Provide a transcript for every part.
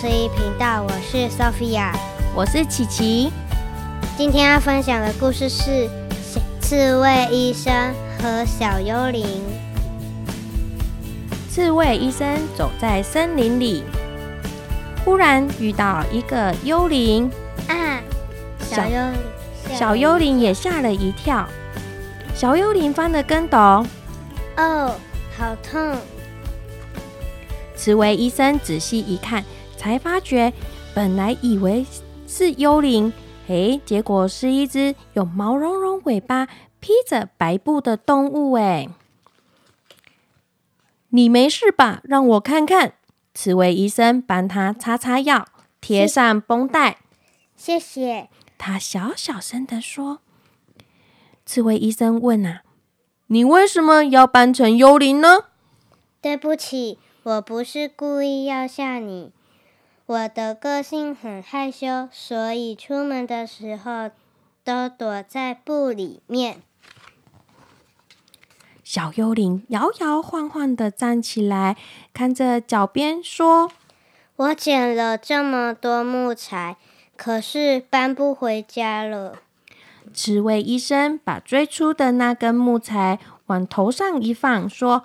十一频道，我是 Sophia，我是琪琪。今天要分享的故事是刺猬医生和小幽灵。刺猬医生走在森林里，忽然遇到一个幽灵啊！小幽灵，小幽灵也吓了一跳。小幽灵翻了跟斗，哦，好痛！刺猬医生仔细一看，才发觉本来以为是幽灵，诶，结果是一只有毛茸茸尾巴、披着白布的动物。哎，你没事吧？让我看看。刺猬医生帮他擦擦药，贴上绷带。谢谢。他小小声的说。刺猬医生问：“啊，你为什么要扮成幽灵呢？”对不起，我不是故意要吓你。我的个性很害羞，所以出门的时候都躲在布里面。小幽灵摇摇晃晃的站起来，看着脚边说：“我捡了这么多木材，可是搬不回家了。”刺猬医生把最初的那根木材往头上一放，说：“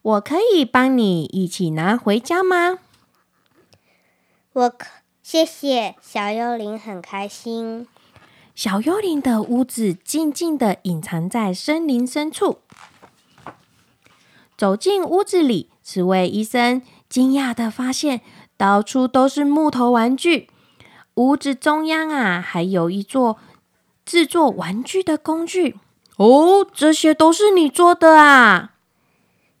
我可以帮你一起拿回家吗？”我可谢谢小幽灵，很开心。小幽灵的屋子静静的隐藏在森林深处。走进屋子里，刺猬医生惊讶的发现，到处都是木头玩具。屋子中央啊，还有一座。制作玩具的工具哦，这些都是你做的啊？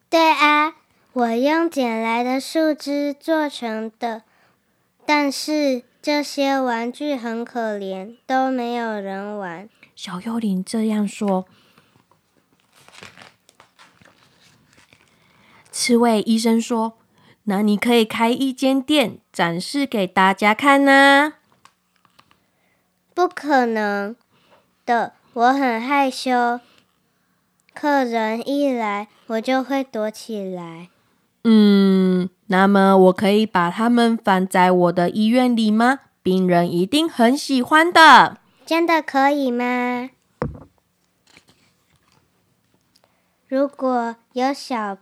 对啊，我用捡来的树枝做成的。但是这些玩具很可怜，都没有人玩。小幽灵这样说。刺猬医生说：“那你可以开一间店，展示给大家看呢。”不可能。的，我很害羞，客人一来，我就会躲起来。嗯，那么我可以把它们放在我的医院里吗？病人一定很喜欢的。真的可以吗？如果有小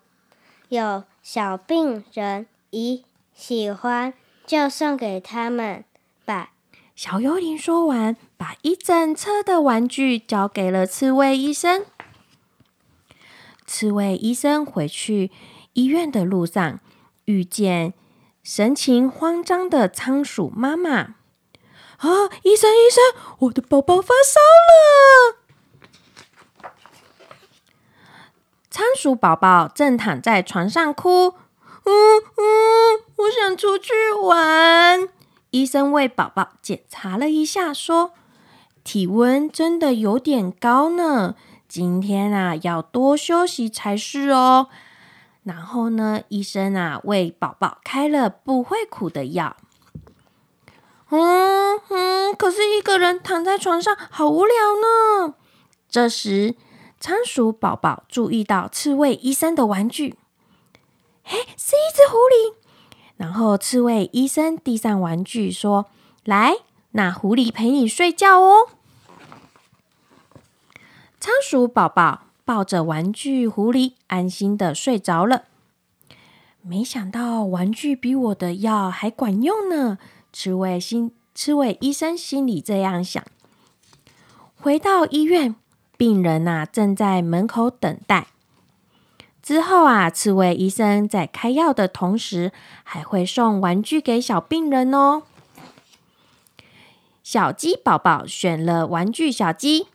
有小病人一喜欢，就送给他们吧。小幽灵说完，把一整车的玩具交给了刺猬医生。刺猬医生回去医院的路上，遇见神情慌张的仓鼠妈妈。啊，医生，医生，我的宝宝发烧了！仓鼠宝宝正躺在床上哭。嗯嗯，我想出去玩。医生为宝宝检查了一下，说：“体温真的有点高呢，今天啊要多休息才是哦。”然后呢，医生啊为宝宝开了不会苦的药。嗯嗯，可是一个人躺在床上好无聊呢。这时，仓鼠宝宝注意到刺猬医生的玩具，嘿，是一只狐狸。然后，刺猬医生递上玩具，说：“来，那狐狸陪你睡觉哦。”仓鼠宝宝抱着玩具狐狸，安心的睡着了。没想到，玩具比我的药还管用呢！刺猬心，刺猬医生心里这样想。回到医院，病人呐正在门口等待。之后啊，刺猬医生在开药的同时，还会送玩具给小病人哦。小鸡宝宝选了玩具小鸡，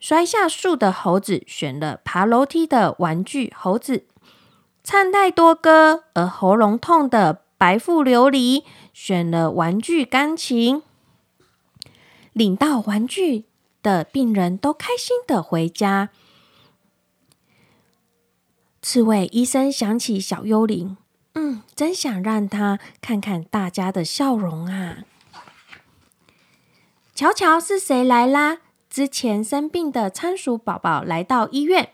摔下树的猴子选了爬楼梯的玩具猴子，唱太多歌而喉咙痛的白富琉璃选了玩具钢琴。领到玩具的病人都开心的回家。刺猬医生想起小幽灵，嗯，真想让他看看大家的笑容啊！瞧瞧是谁来啦？之前生病的仓鼠宝宝来到医院，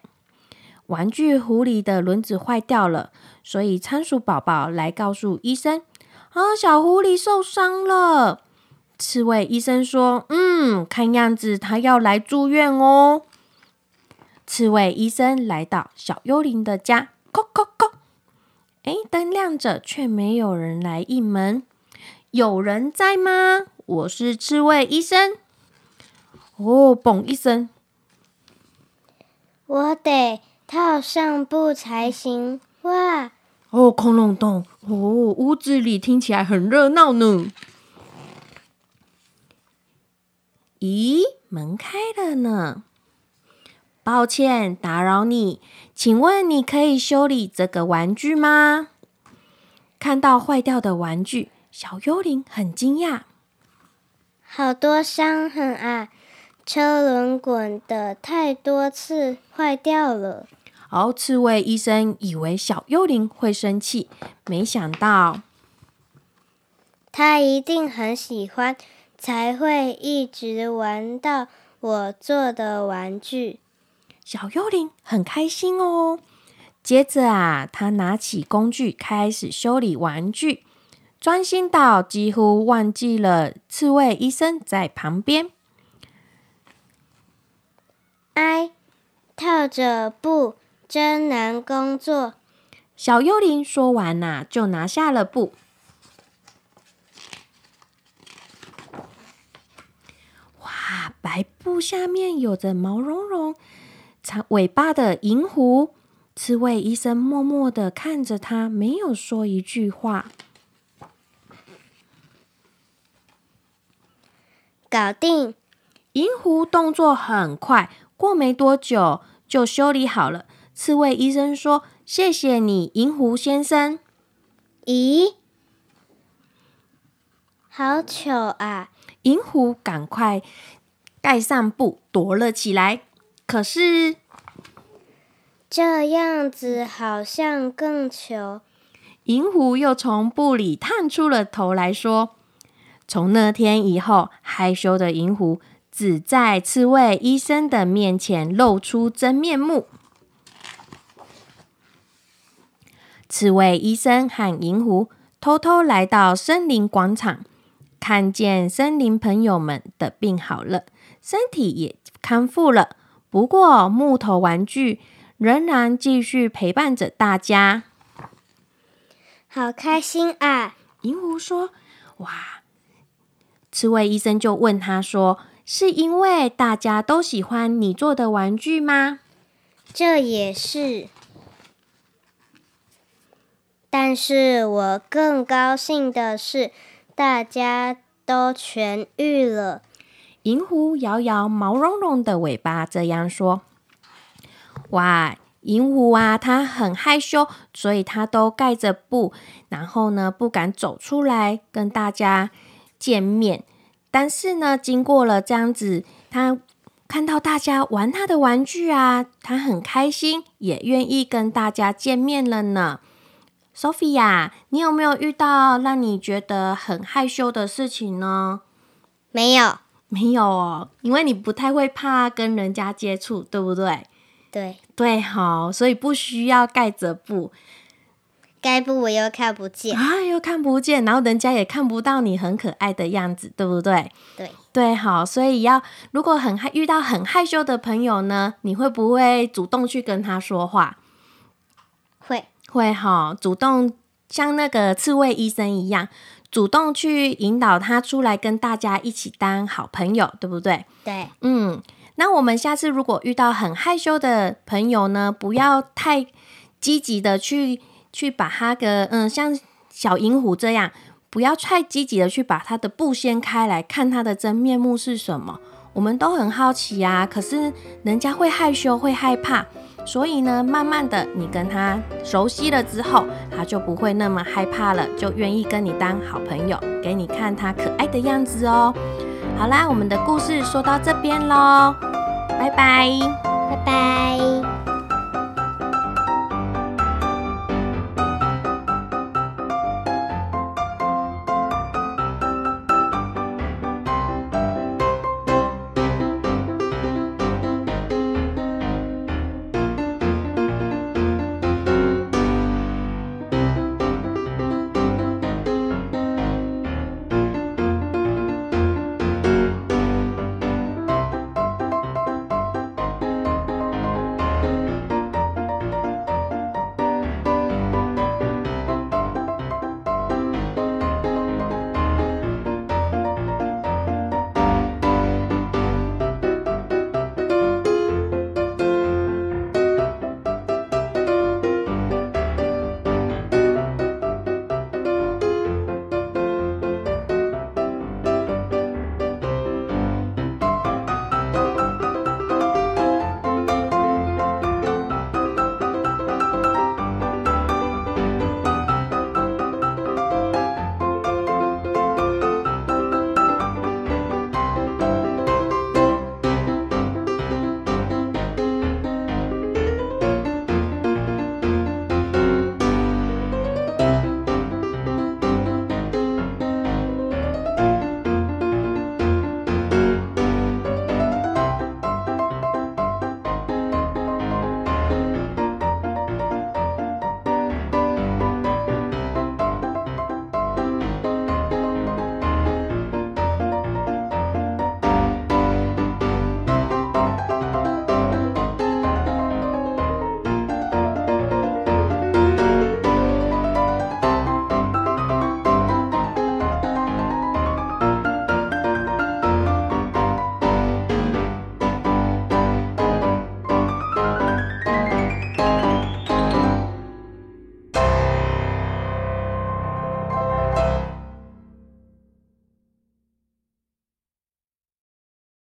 玩具狐狸的轮子坏掉了，所以仓鼠宝宝来告诉医生：“啊，小狐狸受伤了。”刺猬医生说：“嗯，看样子他要来住院哦。”刺猬医生来到小幽灵的家，叩叩叩。哎，灯亮着，却没有人来应门。有人在吗？我是刺猬医生。哦，嘣一声，我得套上布才行。哇！哦，空隆咚！哦，屋子里听起来很热闹呢。咦，门开了呢。抱歉打扰你，请问你可以修理这个玩具吗？看到坏掉的玩具，小幽灵很惊讶。好多伤痕啊！车轮滚的太多次，坏掉了。哦，刺猬医生以为小幽灵会生气，没想到他一定很喜欢，才会一直玩到我做的玩具。小幽灵很开心哦。接着啊，他拿起工具开始修理玩具，专心到几乎忘记了刺猬医生在旁边。哎，套着布真难工作。小幽灵说完呐，就拿下了布。哇，白布下面有着毛茸茸。长尾巴的银狐，刺猬医生默默的看着他，没有说一句话。搞定！银狐动作很快，过没多久就修理好了。刺猬医生说：“谢谢你，银狐先生。”咦，好糗啊！银狐赶快盖上布，躲了起来。可是这样子好像更糗。银狐又从布里探出了头来说：“从那天以后，害羞的银狐只在刺猬医生的面前露出真面目。”刺猬医生和银狐偷偷来到森林广场，看见森林朋友们的病好了，身体也康复了。不过，木头玩具仍然继续陪伴着大家。好开心啊！银狐说：“哇！”刺猬医生就问他说：“是因为大家都喜欢你做的玩具吗？”这也是，但是我更高兴的是，大家都痊愈了。银狐摇摇毛茸茸的尾巴，这样说：“哇，银狐啊，它很害羞，所以它都盖着布，然后呢，不敢走出来跟大家见面。但是呢，经过了这样子，他看到大家玩他的玩具啊，他很开心，也愿意跟大家见面了呢。”Sophia，你有没有遇到让你觉得很害羞的事情呢？没有。没有哦，因为你不太会怕跟人家接触，对不对？对对，好，所以不需要盖着布，盖布我又看不见啊，又看不见，然后人家也看不到你很可爱的样子，对不对？对对，好，所以要如果很害遇到很害羞的朋友呢，你会不会主动去跟他说话？会会哈，主动像那个刺猬医生一样。主动去引导他出来跟大家一起当好朋友，对不对？对，嗯，那我们下次如果遇到很害羞的朋友呢，不要太积极的去去把他的嗯，像小银虎这样，不要太积极的去把他的布掀开来看他的真面目是什么。我们都很好奇啊，可是人家会害羞，会害怕。所以呢，慢慢的，你跟他熟悉了之后，他就不会那么害怕了，就愿意跟你当好朋友，给你看他可爱的样子哦。好啦，我们的故事说到这边喽，拜拜，拜拜。